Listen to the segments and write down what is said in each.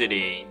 志玲。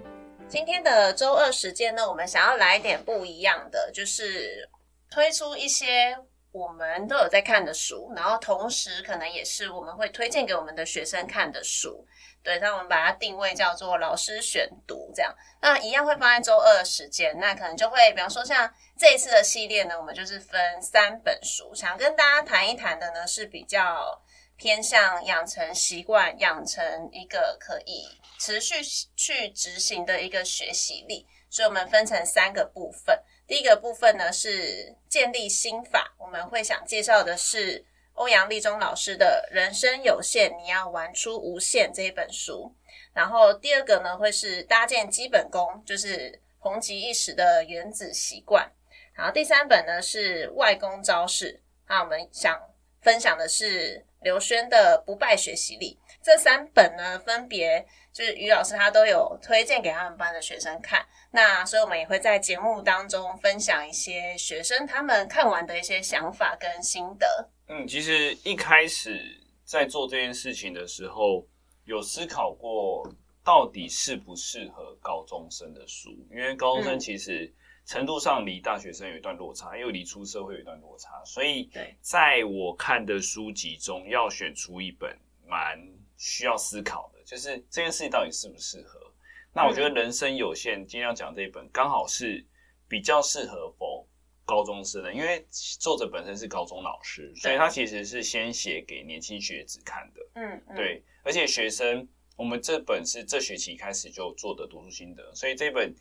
今天的周二时间呢，我们想要来一点不一样的，就是推出一些我们都有在看的书，然后同时可能也是我们会推荐给我们的学生看的书。对，那我们把它定位叫做老师选读，这样。那一样会放在周二的时间，那可能就会，比方说像这一次的系列呢，我们就是分三本书，想跟大家谈一谈的呢是比较。偏向养成习惯，养成一个可以持续去执行的一个学习力，所以我们分成三个部分。第一个部分呢是建立心法，我们会想介绍的是欧阳立中老师的《人生有限，你要玩出无限》这一本书。然后第二个呢会是搭建基本功，就是红极一时的原子习惯。然后第三本呢是外功招式，那我们想分享的是。刘轩的不败学习力，这三本呢，分别就是于老师他都有推荐给他们班的学生看。那所以我们也会在节目当中分享一些学生他们看完的一些想法跟心得。嗯，其实一开始在做这件事情的时候，有思考过到底适不适合高中生的书，因为高中生其实、嗯。程度上离大学生有一段落差，又离出社会有一段落差，所以在我看的书籍中，要选出一本蛮需要思考的，就是这件事情到底适不适合。那我觉得人生有限，今天要讲这一本刚好是比较适合否高中生的，因为作者本身是高中老师，所以他其实是先写给年轻学子看的。嗯，对，而且学生，我们这本是这学期开始就做的读书心得，所以这本。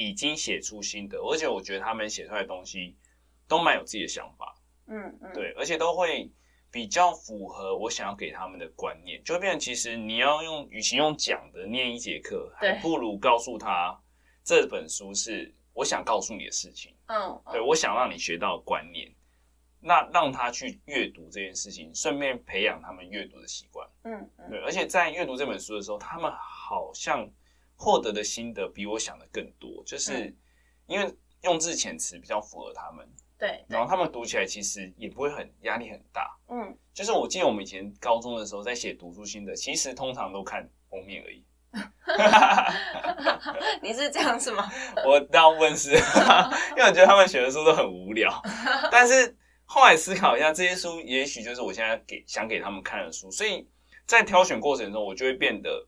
已经写出心得，而且我觉得他们写出来的东西都蛮有自己的想法，嗯嗯，对，而且都会比较符合我想要给他们的观念，就会变成其实你要用，与其用讲的念一节课，还不如告诉他这本书是我想告诉你的事情，嗯，对，我想让你学到的观念，那让他去阅读这件事情，顺便培养他们阅读的习惯，嗯嗯，对，而且在阅读这本书的时候，他们好像。获得的心得比我想的更多，就是因为用字遣词比较符合他们，对，然后他们读起来其实也不会很压力很大，嗯，就是我记得我们以前高中的时候在写读书心得，其实通常都看封面而已。你是这样子吗？我大部分是，因为我觉得他们写的书都很无聊，但是后来思考一下，这些书也许就是我现在给想给他们看的书，所以在挑选过程中，我就会变得。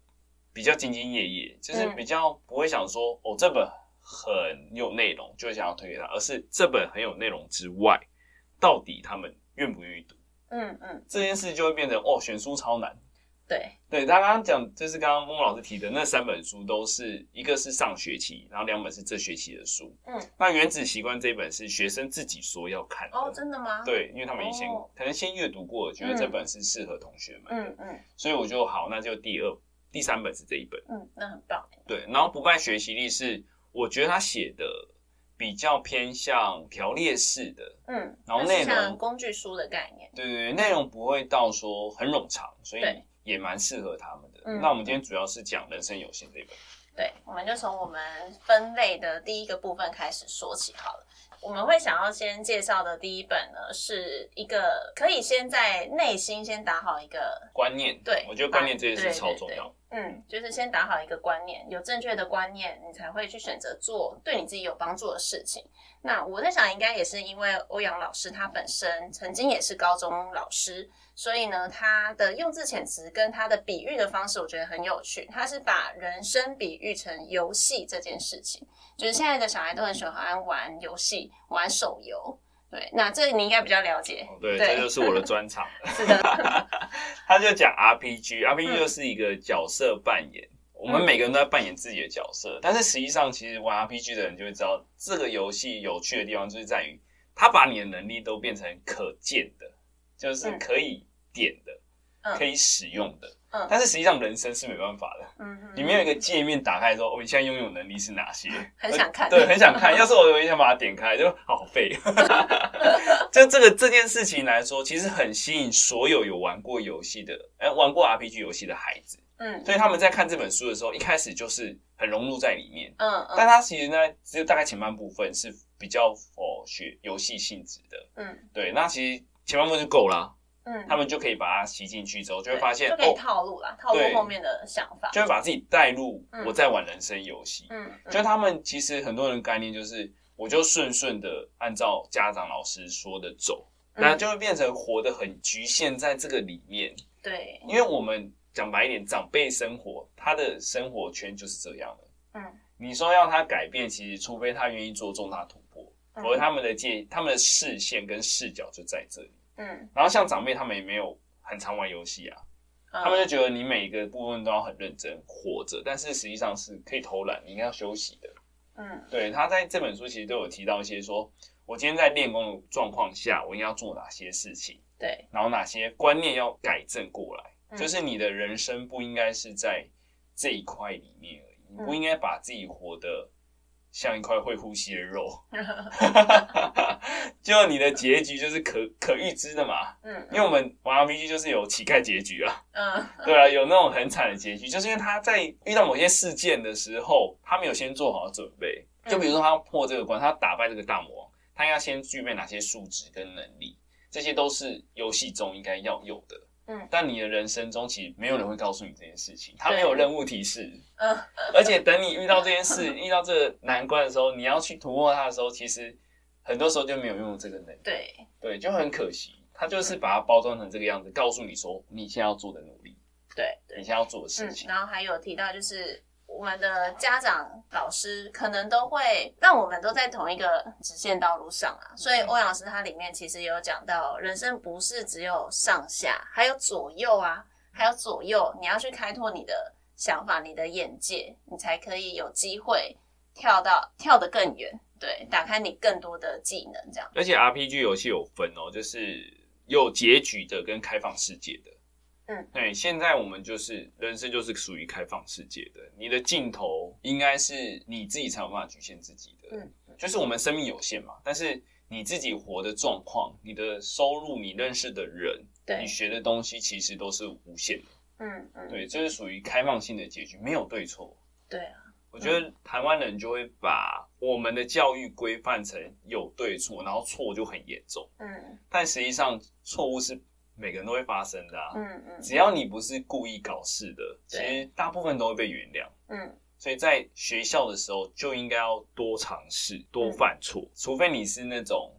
比较兢兢业业，就是比较不会想说，嗯、哦，这本很有内容，就想要推给他，而是这本很有内容之外，到底他们愿不愿意读？嗯嗯，这件事就会变成哦，选书超难。对对，他刚刚讲，就是刚刚默默老师提的那三本书，都是一个是上学期，然后两本是这学期的书。嗯，那《原子习惯》这一本是学生自己说要看的。哦，真的吗？对，因为他们以前可能先阅读过，觉得这本是适合同学们的。嗯嗯，所以我就好，那就第二。第三本是这一本，嗯，那很棒。对，然后不败学习力是，我觉得他写的比较偏向条列式的，嗯，然后内容工具书的概念，对对对，内容不会到说很冗长，所以也蛮适合他们的。那我们今天主要是讲人生有限这一本，对，我们就从我们分类的第一个部分开始说起好了。我们会想要先介绍的第一本呢，是一个可以先在内心先打好一个观念。对，我觉得观念这件事超重要。嗯，就是先打好一个观念，有正确的观念，你才会去选择做对你自己有帮助的事情。那我在想，应该也是因为欧阳老师他本身曾经也是高中老师，所以呢，他的用字遣词跟他的比喻的方式，我觉得很有趣。他是把人生比喻成游戏这件事情。就是现在的小孩都很喜欢玩游戏，玩手游。对，那这你应该比较了解。对，对这就是我的专长。是的，他就讲 RPG，RPG 就是一个角色扮演。嗯、我们每个人都在扮演自己的角色，但是实际上，其实玩 RPG 的人就会知道，这个游戏有趣的地方就是在于，他把你的能力都变成可见的，就是可以点的，嗯、可以使用的。嗯，但是实际上人生是没办法的。嗯哼，你没有一个界面打开说，我、哦、现在拥有能力是哪些？很想看，对，很想看。要是我有一天把它点开，就好废。就这个这件事情来说，其实很吸引所有有玩过游戏的，哎，玩过 RPG 游戏的孩子。嗯，所以他们在看这本书的时候，一开始就是很融入在里面。嗯嗯。但它其实呢，只有大概前半部分是比较哦学游戏性质的。嗯，对。那其实前半部分就够了。嗯，他们就可以把它吸进去之后，就会发现就可以套路啦，哦、套路后面的想法，就会把自己带入我在玩人生游戏。嗯，就他们其实很多人概念就是，我就顺顺的按照家长老师说的走，那、嗯、就会变成活得很局限在这个里面。对，因为我们讲白一点，长辈生活他的生活圈就是这样的。嗯，你说要他改变，其实除非他愿意做重大突破，否则、嗯、他们的界、他们的视线跟视角就在这里。嗯，然后像长辈他们也没有很常玩游戏啊，嗯、他们就觉得你每一个部分都要很认真活着，但是实际上是可以偷懒，你应该要休息的。嗯，对，他在这本书其实都有提到一些说，我今天在练功的状况下，我应该要做哪些事情，对，然后哪些观念要改正过来，嗯、就是你的人生不应该是在这一块里面而已，你不应该把自己活得。像一块会呼吸的肉，就你的结局就是可可预知的嘛。嗯，因为我们玩 RPG 就是有乞丐结局啊。嗯，对啊，有那种很惨的结局，就是因为他在遇到某些事件的时候，他没有先做好准备。就比如说他要破这个关，他要打败这个大魔王，他应该先具备哪些素质跟能力，这些都是游戏中应该要有的。嗯，但你的人生中其实没有人会告诉你这件事情，他没有任务提示。嗯，而且等你遇到这件事，遇到这个难关的时候，你要去突破它的时候，其实很多时候就没有用这个能力。对，对，就很可惜。他就是把它包装成这个样子，告诉你说你现在要做的努力，对，你现在要做的事情。然后还有提到就是。我们的家长、老师可能都会让我们都在同一个直线道路上啊，所以欧阳老师他里面其实有讲到，人生不是只有上下，还有左右啊，还有左右，你要去开拓你的想法、你的眼界，你才可以有机会跳到跳得更远，对，打开你更多的技能，这样。而且 RPG 游戏有分哦，就是有结局的跟开放世界的。嗯，对，现在我们就是人生就是属于开放世界的，你的尽头应该是你自己才有办法局限自己的。嗯，就是我们生命有限嘛，但是你自己活的状况、你的收入、你认识的人、对你学的东西，其实都是无限的。嗯嗯，对，这是属于开放性的结局，没有对错。对啊，我觉得台湾人就会把我们的教育规范成有对错，然后错就很严重。嗯，但实际上错误是。每个人都会发生的啊，嗯嗯，只要你不是故意搞事的，其实大部分都会被原谅，嗯，所以在学校的时候就应该要多尝试，多犯错，除非你是那种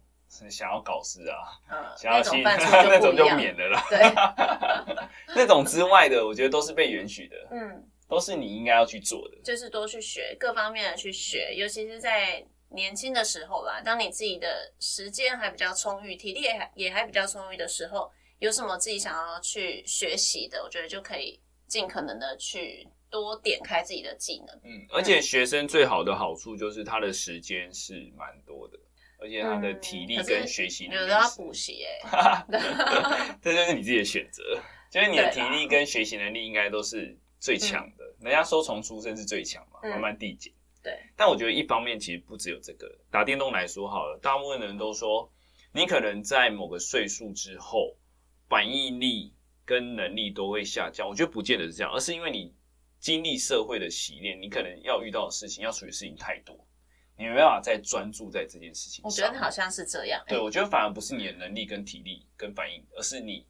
想要搞事啊，嗯，想要去 那种就免了啦，对，那种之外的，我觉得都是被允许的，嗯，都是你应该要去做的，就是多去学，各方面的去学，尤其是在年轻的时候啦，当你自己的时间还比较充裕，体力也还也还比较充裕的时候。有什么自己想要去学习的，我觉得就可以尽可能的去多点开自己的技能。嗯，而且学生最好的好处就是他的时间是蛮多的，而且他的体力跟学习能力，有的要补习哎，这就是你自己的选择。就是你的体力跟学习能力应该都是最强的。嗯、人家说从出生是最强嘛，慢慢递减。对。但我觉得一方面其实不只有这个，打电动来说好了，大部分的人都说，你可能在某个岁数之后。反应力跟能力都会下降，我觉得不见得是这样，而是因为你经历社会的洗练，你可能要遇到的事情、要处理的事情太多，你没办法再专注在这件事情上。我觉得好像是这样。对，我觉得反而不是你的能力跟体力跟反应，而是你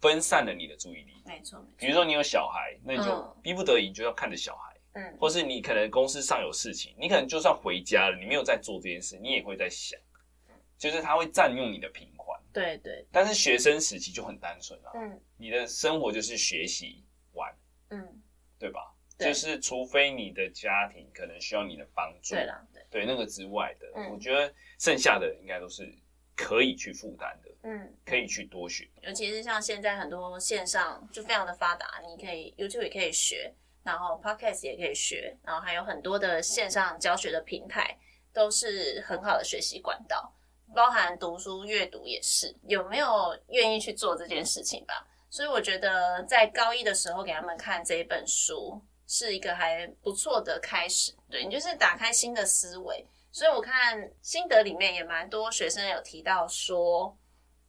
分散了你的注意力。没错，比如说你有小孩，那你就逼不得已就要看着小孩，嗯，或是你可能公司上有事情，你可能就算回家了，你没有在做这件事，你也会在想，就是他会占用你的频。对对，但是学生时期就很单纯啊，嗯，你的生活就是学习玩，嗯，对吧？对，就是除非你的家庭可能需要你的帮助，对啦，对，对那个之外的，嗯，我觉得剩下的应该都是可以去负担的，嗯，可以去多学。尤其是像现在很多线上就非常的发达，你可以 YouTube 也可以学，然后 Podcast 也可以学，然后还有很多的线上教学的平台，都是很好的学习管道。包含读书阅读也是，有没有愿意去做这件事情吧？所以我觉得在高一的时候给他们看这一本书是一个还不错的开始。对，你就是打开新的思维。所以我看心得里面也蛮多学生有提到说，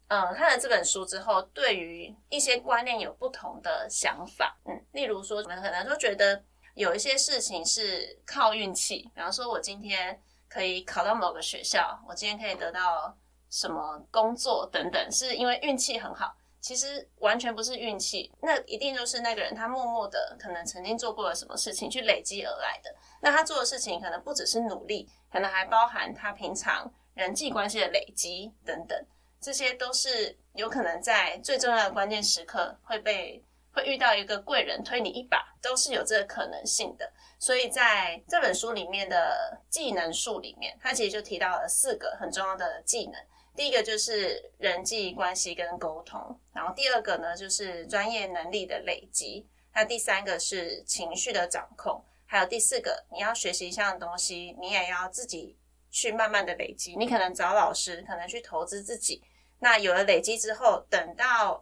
嗯，看了这本书之后，对于一些观念有不同的想法。嗯，例如说，我们可能都觉得有一些事情是靠运气，比方说我今天。可以考到某个学校，我今天可以得到什么工作等等，是因为运气很好。其实完全不是运气，那一定就是那个人他默默的可能曾经做过了什么事情去累积而来的。那他做的事情可能不只是努力，可能还包含他平常人际关系的累积等等，这些都是有可能在最重要的关键时刻会被会遇到一个贵人推你一把，都是有这个可能性的。所以在这本书里面的技能树里面，他其实就提到了四个很重要的技能。第一个就是人际关系跟沟通，然后第二个呢就是专业能力的累积，那第三个是情绪的掌控，还有第四个你要学习一项东西，你也要自己去慢慢的累积，你可能找老师，可能去投资自己，那有了累积之后，等到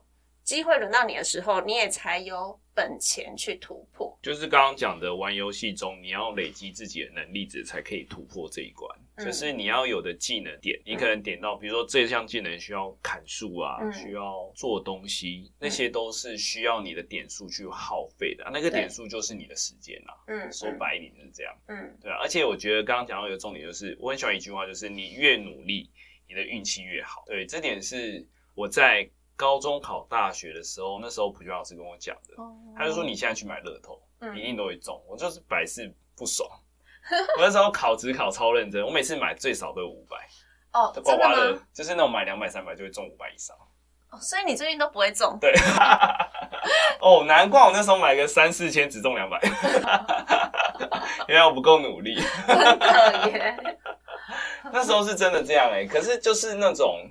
机会轮到你的时候，你也才有本钱去突破。就是刚刚讲的，玩游戏中你要累积自己的能力值，才可以突破这一关。就是你要有的技能点，你可能点到，比如说这项技能需要砍树啊，嗯、需要做东西，那些都是需要你的点数去耗费的，那个点数就是你的时间啊。嗯，说白一点就是这样。嗯，对啊。而且我觉得刚刚讲到一个重点，就是我很喜欢一句话，就是你越努力，你的运气越好。对，这点是我在高中考大学的时候，那时候普俊老师跟我讲的，他就说你现在去买乐透，一定都会中。我就是百试不爽。我那时候考职考超认真，我每次买最少都有五百哦，刮刮乐就是那种买两百三百就会中五百以上哦，所以你最近都不会中？对，哦，难怪我那时候买个三四千只中两百，因为我不够努力，真的耶。那时候是真的这样哎、欸，可是就是那种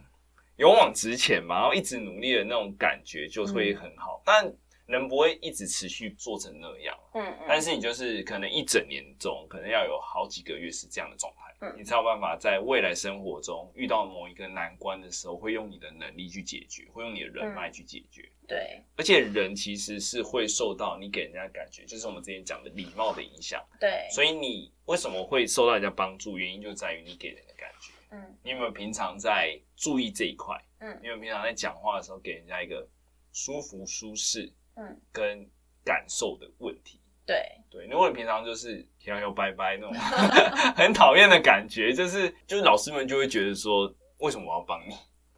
勇往直前嘛，然后一直努力的那种感觉就会很好，嗯、但。人不会一直持续做成那样，嗯，嗯，但是你就是可能一整年中，可能要有好几个月是这样的状态，嗯，你才有办法在未来生活中遇到某一个难关的时候，会用你的能力去解决，会用你的人脉去解决，嗯，对。而且人其实是会受到你给人家的感觉，就是我们之前讲的礼貌的影响，对。所以你为什么会受到人家帮助？原因就在于你给人的感觉，嗯，你有没有平常在注意这一块？嗯，你有没有平常在讲话的时候给人家一个舒服舒适？嗯，跟感受的问题，对对，如果你平常就是摇摇摆摆那种 很讨厌的感觉，就是就是老师们就会觉得说，为什么我要帮你？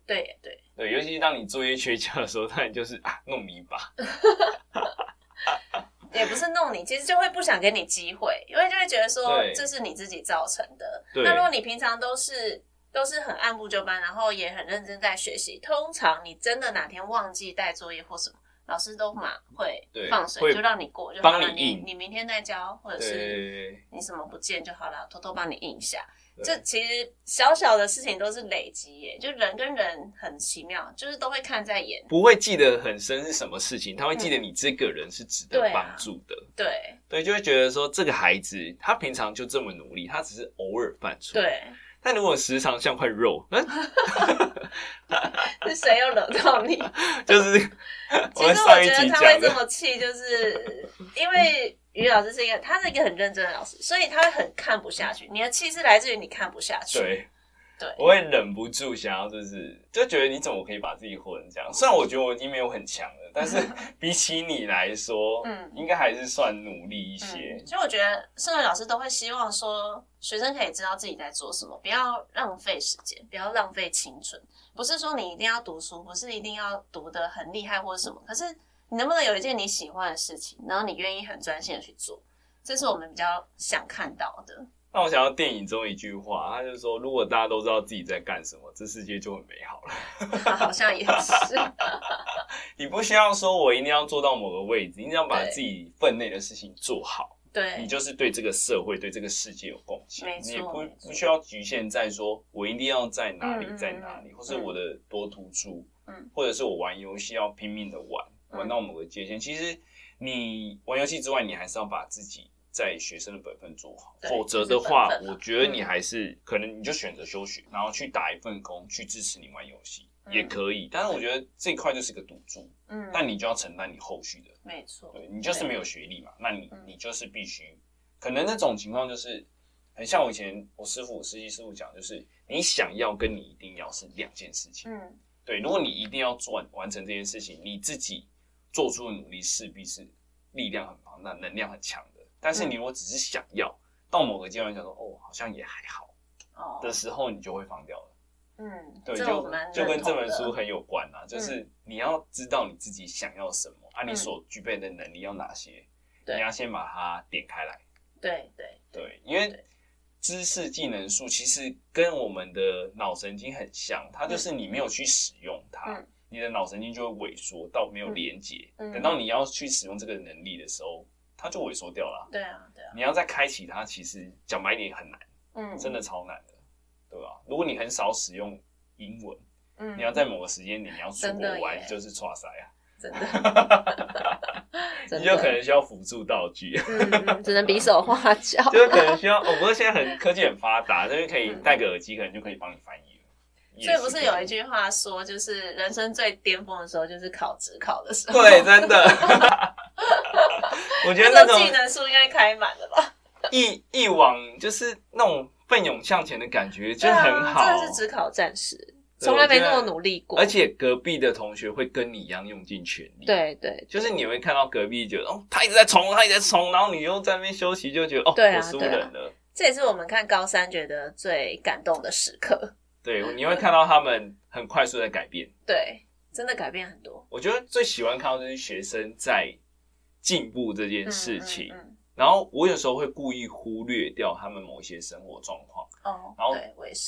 对对对，尤其是当你作业缺交的时候，他就是啊弄你一把，也不是弄你，其实就会不想给你机会，因为就会觉得说这是你自己造成的。那如果你平常都是都是很按部就班，然后也很认真在学习，通常你真的哪天忘记带作业或什么。老师都马会放水，就让你过，就帮你印。你明天再交，或者是你什么不见就好了，偷偷帮你印一下。这其实小小的事情都是累积耶，就人跟人很奇妙，就是都会看在眼，不会记得很深是什么事情，他会记得你这个人是值得帮助的。对对，就会觉得说这个孩子他平常就这么努力，他只是偶尔犯错。对。但如果时常像块肉，嗯，是谁又惹到你？就是，其实我觉得他会这么气，就是因为于老师是一个，他是一个很认真的老师，所以他会很看不下去。你的气是来自于你看不下去。对。对，我会忍不住想要，就是就觉得你怎么可以把自己活成这样？虽然我觉得我已经没有很强了，但是 比起你来说，嗯，应该还是算努力一些。其实、嗯、我觉得，身为老师都会希望说，学生可以知道自己在做什么，不要浪费时间，不要浪费青春。不是说你一定要读书，不是一定要读得很厉害或者什么，可是你能不能有一件你喜欢的事情，然后你愿意很专心的去做，这是我们比较想看到的。那我想要电影中一句话，他就说：“如果大家都知道自己在干什么，这世界就很美好了。”好像也是。你不需要说我一定要做到某个位置，你一定要把自己分内的事情做好。对，你就是对这个社会、对这个世界有贡献。没错，你也不不需要局限在说我一定要在哪里，在哪里，或是我的多突出，嗯，或者是我玩游戏要拼命的玩，玩到某个界限。其实你玩游戏之外，你还是要把自己。在学生的本分做好，否则的话，我觉得你还是可能你就选择休学，然后去打一份工去支持你玩游戏也可以。但是我觉得这一块就是个赌注，嗯，但你就要承担你后续的，没错，对，你就是没有学历嘛，那你你就是必须，可能那种情况就是很像我以前我师傅我实习师傅讲，就是你想要跟你一定要是两件事情，嗯，对，如果你一定要做完成这件事情，你自己做出的努力势必是力量很庞大，能量很强的。但是你如果只是想要到某个阶段，想说哦，好像也还好，的时候，你就会放掉了。嗯，对，就就跟这本书很有关啊，就是你要知道你自己想要什么，啊，你所具备的能力要哪些，你要先把它点开来。对对对，因为知识技能树其实跟我们的脑神经很像，它就是你没有去使用它，你的脑神经就会萎缩到没有连接，等到你要去使用这个能力的时候。它就萎缩掉了。对啊，对啊。你要再开启它，其实讲白一点很难，嗯，真的超难的，对吧？如果你很少使用英文，嗯，你要在某个时间点你要出国玩，就是剉赛啊，真的。你就可能需要辅助道具，嗯，只能比手画脚，就可能需要。我不是现在很科技很发达，就是可以戴个耳机，可能就可以帮你翻译了。所以不是有一句话说，就是人生最巅峰的时候，就是考职考的时候。对，真的。我觉得那种技能树应该开满了吧？一一往就是那种奋勇向前的感觉，就很好。真的是职考战士，从来没那么努力过。而且隔壁的同学会跟你一样用尽全力。对对，就是你会看到隔壁觉得哦，他一直在冲，他一直在冲，然后你又在那边休息，就觉得哦，我输人了。这也是我们看高三觉得最感动的时刻。对，你会看到他们很快速的改变。对，真的改变很多。我觉得最喜欢看到这些学生在。进步这件事情，嗯嗯嗯、然后我有时候会故意忽略掉他们某一些生活状况，哦，然后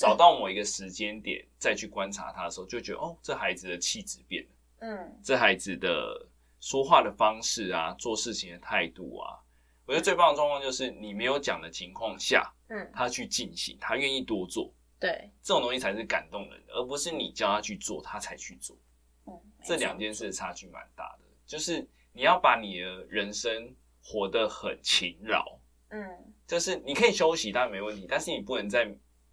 找到某一个时间点再去观察他的时候，就觉得哦，这孩子的气质变了，嗯，这孩子的说话的方式啊，做事情的态度啊，我觉得最棒的状况就是你没有讲的情况下，嗯，他去进行，他愿意多做，对，这种东西才是感动人的，而不是你叫他去做，他才去做，嗯，这两件事的差距蛮大的，就是。你要把你的人生活得很勤劳，嗯，就是你可以休息，当然没问题，但是你不能在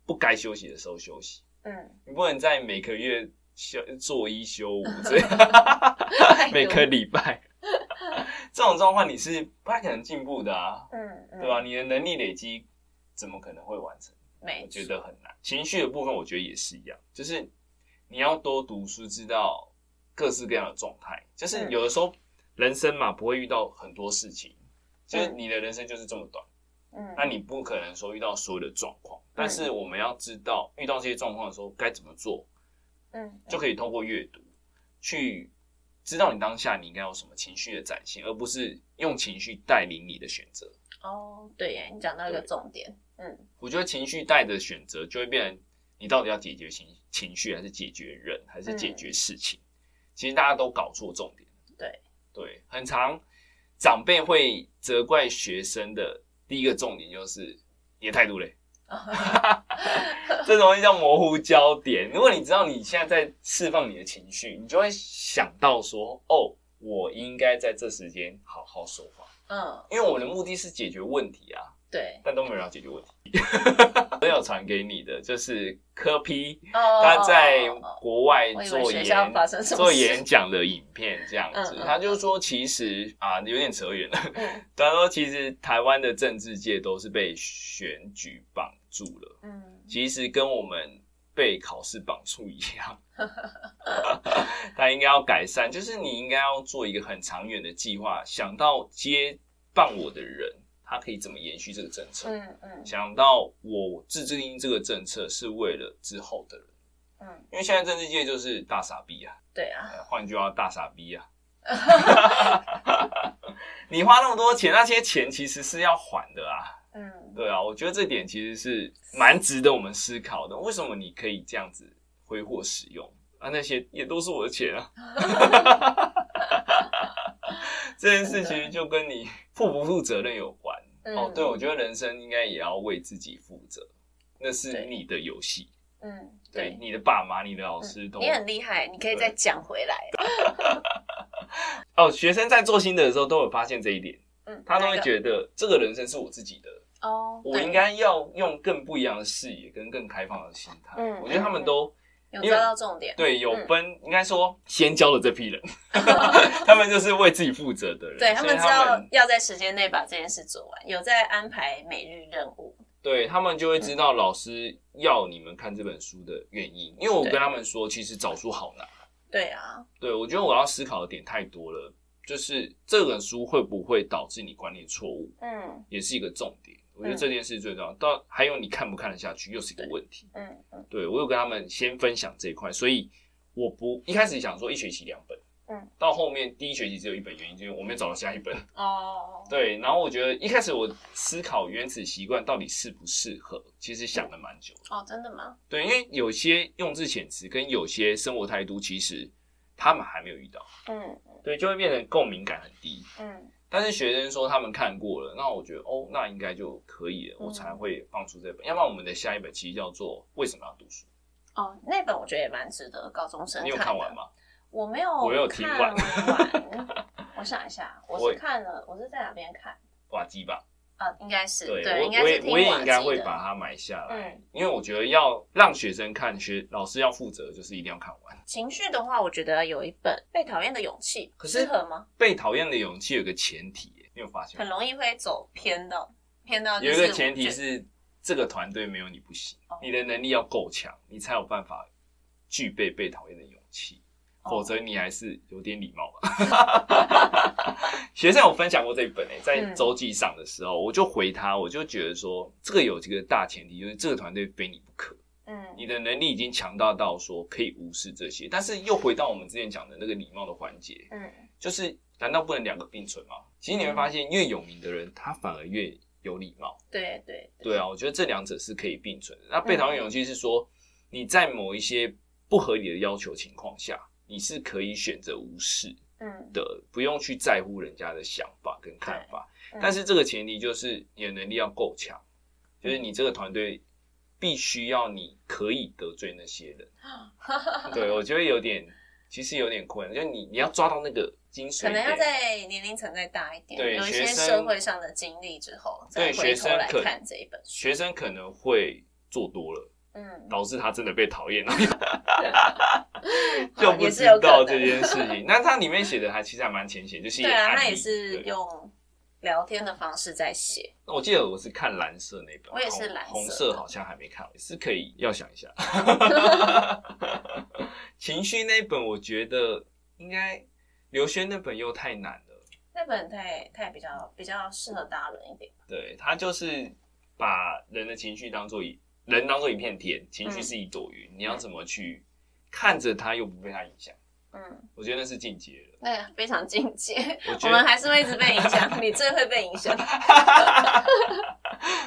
不该休息的时候休息，嗯，你不能在每个月休做一休五这样，每个礼拜，这种状况你是不太可能进步的啊，嗯，嗯。对吧？你的能力累积怎么可能会完成？我觉得很难。情绪的部分，我觉得也是一样，就是你要多读书，知道各式各样的状态，就是有的时候。人生嘛，不会遇到很多事情，就是你的人生就是这么短，嗯，那你不可能说遇到所有的状况，嗯，但是我们要知道遇到这些状况的时候该怎么做，嗯，就可以通过阅读去知道你当下你应该有什么情绪的展现，而不是用情绪带领你的选择。哦，对耶，你讲到一个重点，嗯，我觉得情绪带的选择就会变成你到底要解决情情绪，还是解决人，还是解决事情？嗯，其实大家都搞错重点，对。对，很常长辈会责怪学生的第一个重点就是你的态度嘞，这东西叫模糊焦点。如果你知道你现在在释放你的情绪，你就会想到说，哦，我应该在这时间好好说话。嗯，因为我的目的是解决问题啊。对，但都没有人要解决问题。我有传给你的，就是柯 P，他在国外做演做演讲的影片，这样子。他就说，其实啊，有点扯远了。他说，其实台湾的政治界都是被选举绑住了。嗯，其实跟我们被考试绑住一样。他应该要改善，就是你应该要做一个很长远的计划，想到接棒我的人。他可以怎么延续这个政策？嗯嗯，想到我制定这个政策是为了之后的人，嗯，因为现在政治界就是大傻逼啊，对啊，换句话，大傻逼啊，你花那么多钱，那些钱其实是要还的啊，嗯，对啊，我觉得这点其实是蛮值得我们思考的，为什么你可以这样子挥霍使用啊？那些也都是我的钱啊。这件事其实就跟你负不负责任有关。嗯、哦，对，我觉得人生应该也要为自己负责，那是你的游戏。嗯，对，你的爸妈、你的老师都、嗯、你很厉害，你可以再讲回来。哦，学生在做新的时候都有发现这一点，嗯，他都会觉得这个人生是我自己的哦，我应该要用更不一样的视野跟更开放的心态。嗯，我觉得他们都。有抓到重点，对，有分，嗯、应该说先教的这批人，他们就是为自己负责的人，对，他们知道要在时间内把这件事做完，有在安排每日任务，对，他们就会知道老师要你们看这本书的原因，因为我跟他们说，其实找书好难，对啊，对，我觉得我要思考的点太多了，就是这本书会不会导致你观念错误，嗯，也是一个重点。我觉得这件事最重要。到还有你看不看得下去，又是一个问题。嗯嗯，对我有跟他们先分享这一块，所以我不一开始想说一学期两本。嗯，到后面第一学期只有一本，原因就是我没有找到下一本哦。对，然后我觉得一开始我思考原子习惯到底适不适合，其实想了蛮久的。哦，真的吗？对，因为有些用字遣词跟有些生活态度，其实他们还没有遇到。嗯，对，就会变成共鸣感很低。嗯，但是学生说他们看过了，那我觉得哦，那应该就可以了，我才会放出这本。要不然我们的下一本其实叫做《为什么要读书》。哦，那本我觉得也蛮值得高中生看。你有看完吗？我没有，我有听完。我想一下，我是看了，我是在哪边看？瓦基吧？啊，应该是。对，我，我也我也应该会把它买下来，嗯，因为我觉得要让学生看，学老师要负责，就是一定要看完。情绪的话，我觉得有一本《被讨厌的勇气》，适合吗？被讨厌的勇气有个前提，你有发现？很容易会走偏的偏到。有一个前提是，这个团队没有你不行，你的能力要够强，你才有办法具备被讨厌的勇气。否则你还是有点礼貌吧。学生有分享过这一本诶、欸，在周记上的时候，嗯、我就回他，我就觉得说，这个有这个大前提，就是这个团队非你不可。嗯，你的能力已经强大到说可以无视这些，但是又回到我们之前讲的那个礼貌的环节。嗯，就是难道不能两个并存吗？其实你会发现，越有名的人，他反而越有礼貌。对对对啊，我觉得这两者是可以并存的。那被讨厌勇气是说，你在某一些不合理的要求情况下。你是可以选择无视，嗯的，不用去在乎人家的想法跟看法，但是这个前提就是你的能力要够强，就是你这个团队必须要你可以得罪那些人。对，我觉得有点，其实有点困难，就你你要抓到那个精髓，可能要在年龄层再大一点，有一些社会上的经历之后，对，学生来看这一本书，学生可能会做多了。嗯，导致他真的被讨厌了，就不知道这件事情。那它里面写的还其实还蛮浅显，就是对啊，他也是用聊天的方式在写。那我记得我是看蓝色那本，我也是蓝色，红色好像还没看，是可以要想一下。情绪那本我觉得应该刘轩那本又太难了，那本太太比较比较适合大人一点。对，他就是把人的情绪当做一。人当做一片天，情绪是一朵云，嗯、你要怎么去看着它又不被它影响？嗯，我觉得那是进阶了。对，非常进阶。我，我们还是会一直被影响，你最会被影响。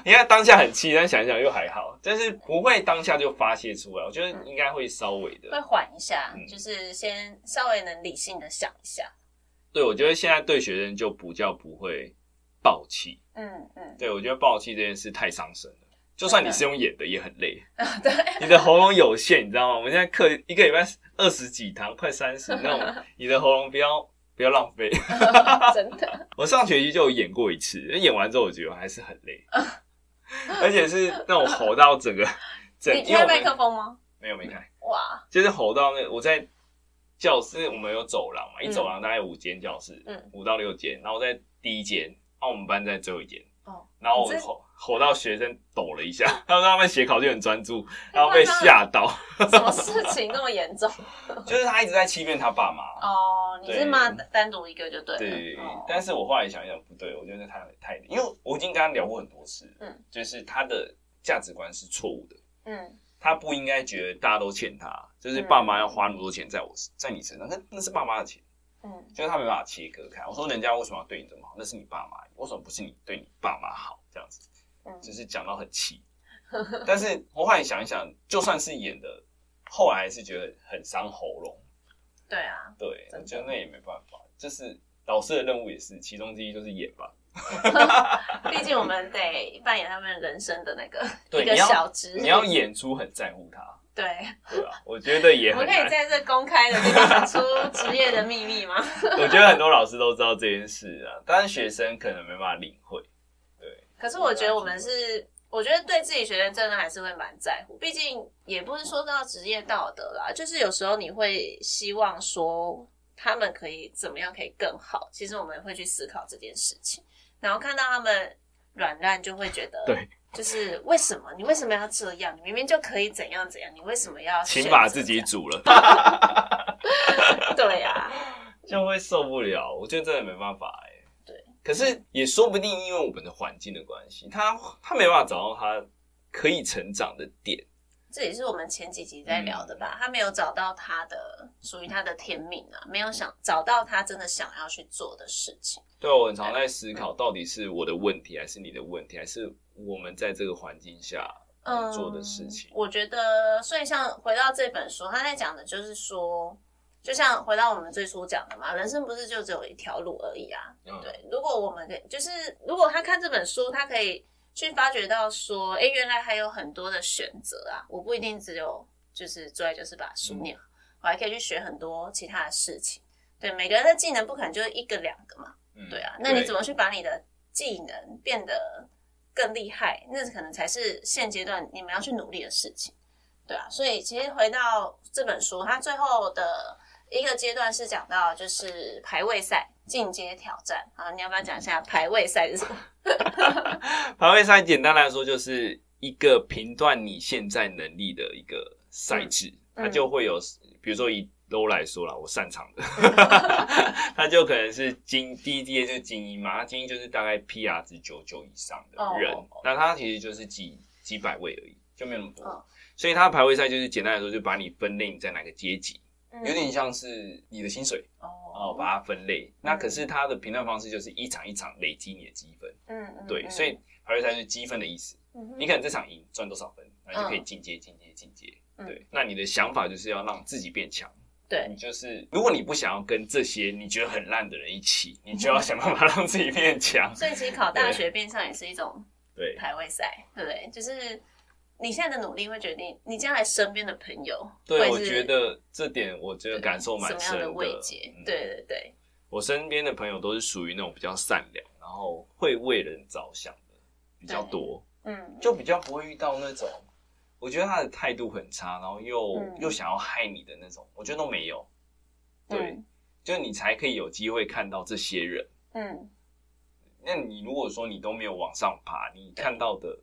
你看当下很气，但想一想又还好，但是不会当下就发泄出来。我觉得应该会稍微的，会缓一下，嗯、就是先稍微能理性的想一下。对，我觉得现在对学生就不叫不会爆气。嗯嗯，对，我觉得爆气这件事太伤身了。就算你是用演的，也很累。对，你的喉咙有限，你知道吗？我们现在课一个礼拜二十几堂，快三十那种，你的喉咙不要不要浪费。真的，我上学期就有演过一次，演完之后我觉得我还是很累，而且是那种吼到整个整。你开麦克风吗？没有，没开。哇！就是吼到那，我在教室，我们有走廊嘛，一走廊大概有五间教室，嗯，五到六间，然后我在第一间，然后我们班在最后一间。哦，然后我吼吼到学生抖了一下，他说他们写考卷很专注，然后被吓到。什么事情那么严重？就是他一直在欺骗他爸妈。哦，你是骂单独一个就对。对，但是我后来想一想不对，我觉得他太，因为我已经跟他聊过很多次，嗯，就是他的价值观是错误的，嗯，他不应该觉得大家都欠他，就是爸妈要花那么多钱在我在你身上，那那是爸妈的钱。嗯，就是他没办法切割开。我说人家为什么要对你这么好？那是你爸妈，为什么不是你对你爸妈好？这样子，嗯，就是讲到很气。但是我后来想一想，就算是演的，后来还是觉得很伤喉咙。对啊，对，我觉得那也没办法，就是导师的任务也是其中之一，就是演吧。毕竟我们得扮演他们人生的那个对一个小职，你要演出很在乎他。对，对啊，我觉得也很。我们可以在这公开的地方讲出职业的秘密吗？我觉得很多老师都知道这件事啊，但是学生可能没办法领会。对，可是我觉得我们是，我觉得对自己学生真的还是会蛮在乎，毕竟也不是说到职业道德啦，就是有时候你会希望说他们可以怎么样可以更好，其实我们会去思考这件事情，然后看到他们软烂，就会觉得对。就是为什么你为什么要这样？你明明就可以怎样怎样，你为什么要？请把自己煮了。对呀、啊，就会受不了。我觉得真的没办法哎。对，可是也说不定因为我们的环境的关系，他他没办法找到他可以成长的点。这也是我们前几集在聊的吧？嗯、他没有找到他的属于他的天命啊，没有想找到他真的想要去做的事情。对，我很常在思考，到底是我的问题，还是你的问题，还是我们在这个环境下做的事情？嗯、我觉得，所以像回到这本书，他在讲的就是说，就像回到我们最初讲的嘛，人生不是就只有一条路而已啊。嗯、对，如果我们可以，就是如果他看这本书，他可以。去发觉到说，哎、欸，原来还有很多的选择啊！我不一定只有就是坐在就是把书念好，嗯、我还可以去学很多其他的事情。对，每个人的技能不可能就是一个两个嘛。嗯、对啊，那你怎么去把你的技能变得更厉害？那可能才是现阶段你们要去努力的事情。对啊，所以其实回到这本书，它最后的一个阶段是讲到就是排位赛。进阶挑战，啊，你要不要讲一下排位赛是什么？排位赛简单来说就是一个评断你现在能力的一个赛制，嗯、它就会有，比如说以 low 来说啦，我擅长的，它就可能是精第一阶就是精英嘛，精英就是大概 PR 值九九以上的人，那、哦、它其实就是几几百位而已，就没有那么多，哦、所以它排位赛就是简单来说，就把你分类在哪个阶级。有点像是你的薪水哦，把它分类。那可是它的评断方式就是一场一场累积你的积分。嗯，对，所以排位赛是积分的意思。你可能这场赢赚多少分，那就可以进阶、进阶、进阶。对，那你的想法就是要让自己变强。对，你就是如果你不想要跟这些你觉得很烂的人一起，你就要想办法让自己变强。所以其实考大学变相也是一种对排位赛，对不对？就是。你现在的努力会决定你将来身边的朋友。对，我觉得这点我觉得感受蛮深的。慰藉？对对对，我身边的朋友都是属于那种比较善良，然后会为人着想的比较多。嗯，就比较不会遇到那种，我觉得他的态度很差，然后又又想要害你的那种，我觉得都没有。对，就你才可以有机会看到这些人。嗯，那你如果说你都没有往上爬，你看到的。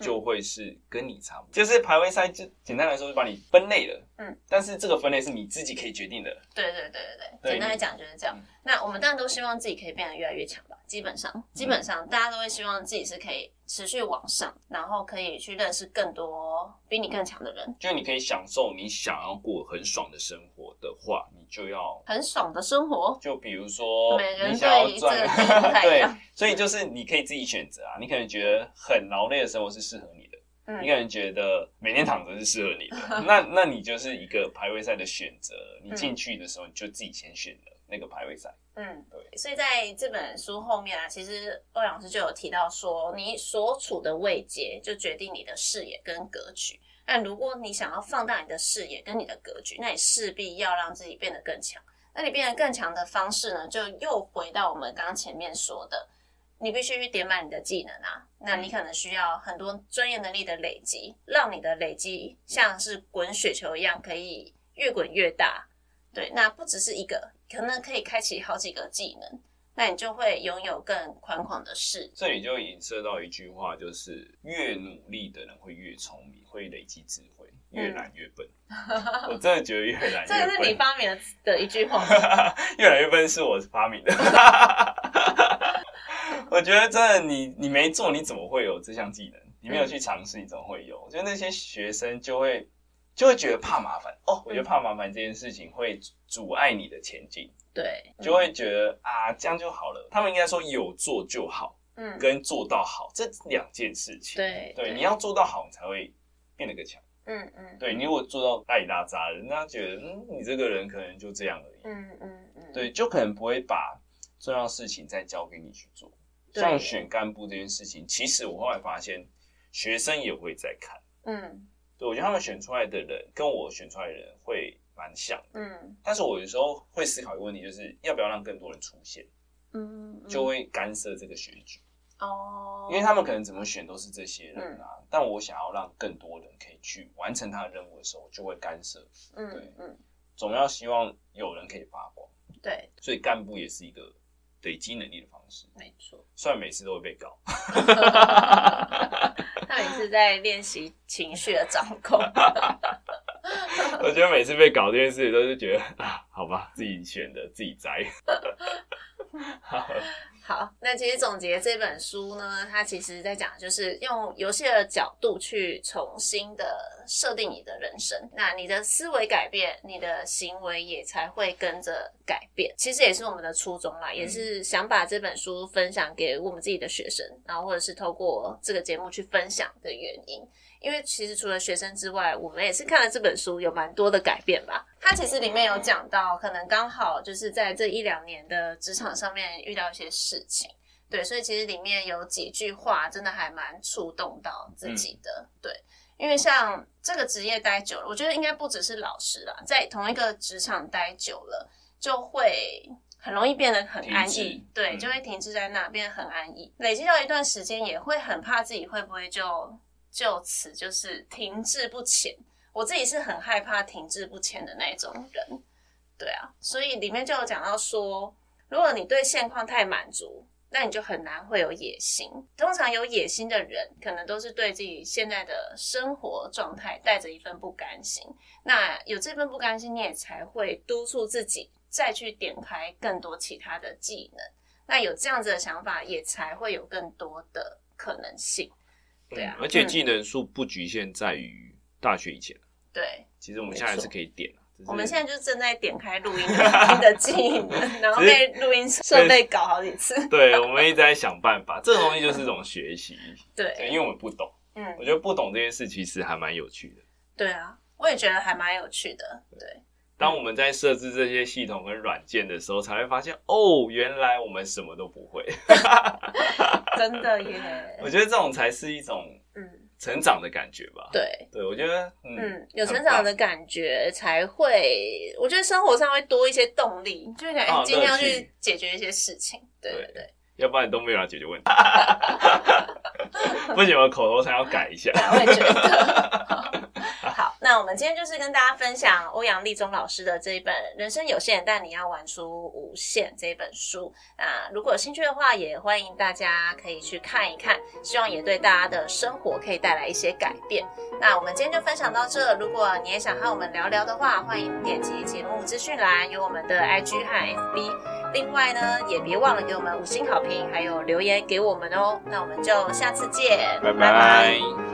就会是跟你差不多，就是排位赛，就简单来说，就把你分类了。嗯，但是这个分类是你自己可以决定的。对对对对对，简单来讲就是这样。那我们当然都希望自己可以变得越来越强吧。基本上，基本上大家都会希望自己是可以持续往上，然后可以去认识更多比你更强的人。就是你可以享受你想要过很爽的生活的话，你就要很爽的生活。就比如说，每个人对这个不太一样。对，所以就是你可以自己选择啊。你可能觉得很劳累的生活是适合你的，嗯，你可能觉得每天躺着是适合你的。那那你就是一个排位赛的选择。你进去的时候，你就自己先选了那个排位赛。嗯，对，所以在这本书后面啊，其实欧阳老师就有提到说，你所处的位阶就决定你的视野跟格局。那如果你想要放大你的视野跟你的格局，那你势必要让自己变得更强。那你变得更强的方式呢，就又回到我们刚刚前面说的，你必须去点满你的技能啊。那你可能需要很多专业能力的累积，让你的累积像是滚雪球一样，可以越滚越大。对，那不只是一个。可能可以开启好几个技能，那你就会拥有更宽广的视野。这里就引申到一句话，就是越努力的人会越聪明，会累积智慧；越懒越笨。嗯、我真的觉得越懒越笨。这个是你发明的的一句话。越懒越笨是我发明的。我觉得真的，你你没做，你怎么会有这项技能？你没有去尝试，你怎么会有？我觉得那些学生就会。就会觉得怕麻烦。哦，我觉得怕麻烦这件事情会阻碍你的前进，对，就会觉得啊，这样就好了。他们应该说有做就好，嗯，跟做到好这两件事情，对对，你要做到好，你才会变得更强，嗯嗯，对，你如果做到大里大杂，人家觉得嗯，你这个人可能就这样而已，嗯嗯嗯，对，就可能不会把重要事情再交给你去做。像选干部这件事情，其实我后来发现学生也会在看，嗯。对，我觉得他们选出来的人跟我选出来的人会蛮像的，嗯，但是我有时候会思考一个问题，就是要不要让更多人出现，嗯，就会干涉这个选举，哦，因为他们可能怎么选都是这些人啊，嗯、但我想要让更多人可以去完成他的任务的时候，就会干涉，嗯，对，嗯，总要希望有人可以发光，对，所以干部也是一个累积能力的方式，没错，虽然每次都会被告。那你是在练习情绪的掌控。我觉得每次被搞这件事，都是觉得啊，好吧，自己选的，自己栽。那其实总结这本书呢，它其实在讲就是用游戏的角度去重新的设定你的人生，那你的思维改变，你的行为也才会跟着改变。其实也是我们的初衷啦，也是想把这本书分享给我们自己的学生，然后或者是透过这个节目去分享的原因。因为其实除了学生之外，我们也是看了这本书，有蛮多的改变吧。它其实里面有讲到，可能刚好就是在这一两年的职场上面遇到一些事情，对，所以其实里面有几句话真的还蛮触动到自己的。嗯、对，因为像这个职业待久了，我觉得应该不只是老师啦，在同一个职场待久了，就会很容易变得很安逸，对，就会停滞在那，变得很安逸。累积到一段时间，也会很怕自己会不会就。就此就是停滞不前，我自己是很害怕停滞不前的那种人，对啊，所以里面就有讲到说，如果你对现况太满足，那你就很难会有野心。通常有野心的人，可能都是对自己现在的生活状态带着一份不甘心。那有这份不甘心，你也才会督促自己再去点开更多其他的技能。那有这样子的想法，也才会有更多的可能性。对啊，而且技能树不局限在于大学以前。对，其实我们现在是可以点。我们现在就正在点开录音 的技能，然后被录音设备搞好几次。对，我们一直在想办法。这个东西就是一种学习。对，因为我们不懂。嗯，我觉得不懂这件事其实还蛮有趣的。对啊，我也觉得还蛮有趣的。对。当我们在设置这些系统跟软件的时候，才会发现哦，原来我们什么都不会。真的耶！我觉得这种才是一种嗯成长的感觉吧。对对，我觉得嗯，嗯，有成长的感觉才会，我觉得生活上会多一些动力，就会想哎，今天要去解决一些事情。对对对，要不然都没有来解决问题。不行，我口头禅要改一下。我也觉得。好，那我们今天就是跟大家分享欧阳立中老师的这一本《人生有限，但你要玩出无限》这一本书。那如果有兴趣的话，也欢迎大家可以去看一看，希望也对大家的生活可以带来一些改变。那我们今天就分享到这，如果你也想和我们聊聊的话，欢迎点击节目资讯栏有我们的 IG 和 FB。另外呢，也别忘了给我们五星好评，还有留言给我们哦。那我们就下次见，拜拜。拜拜。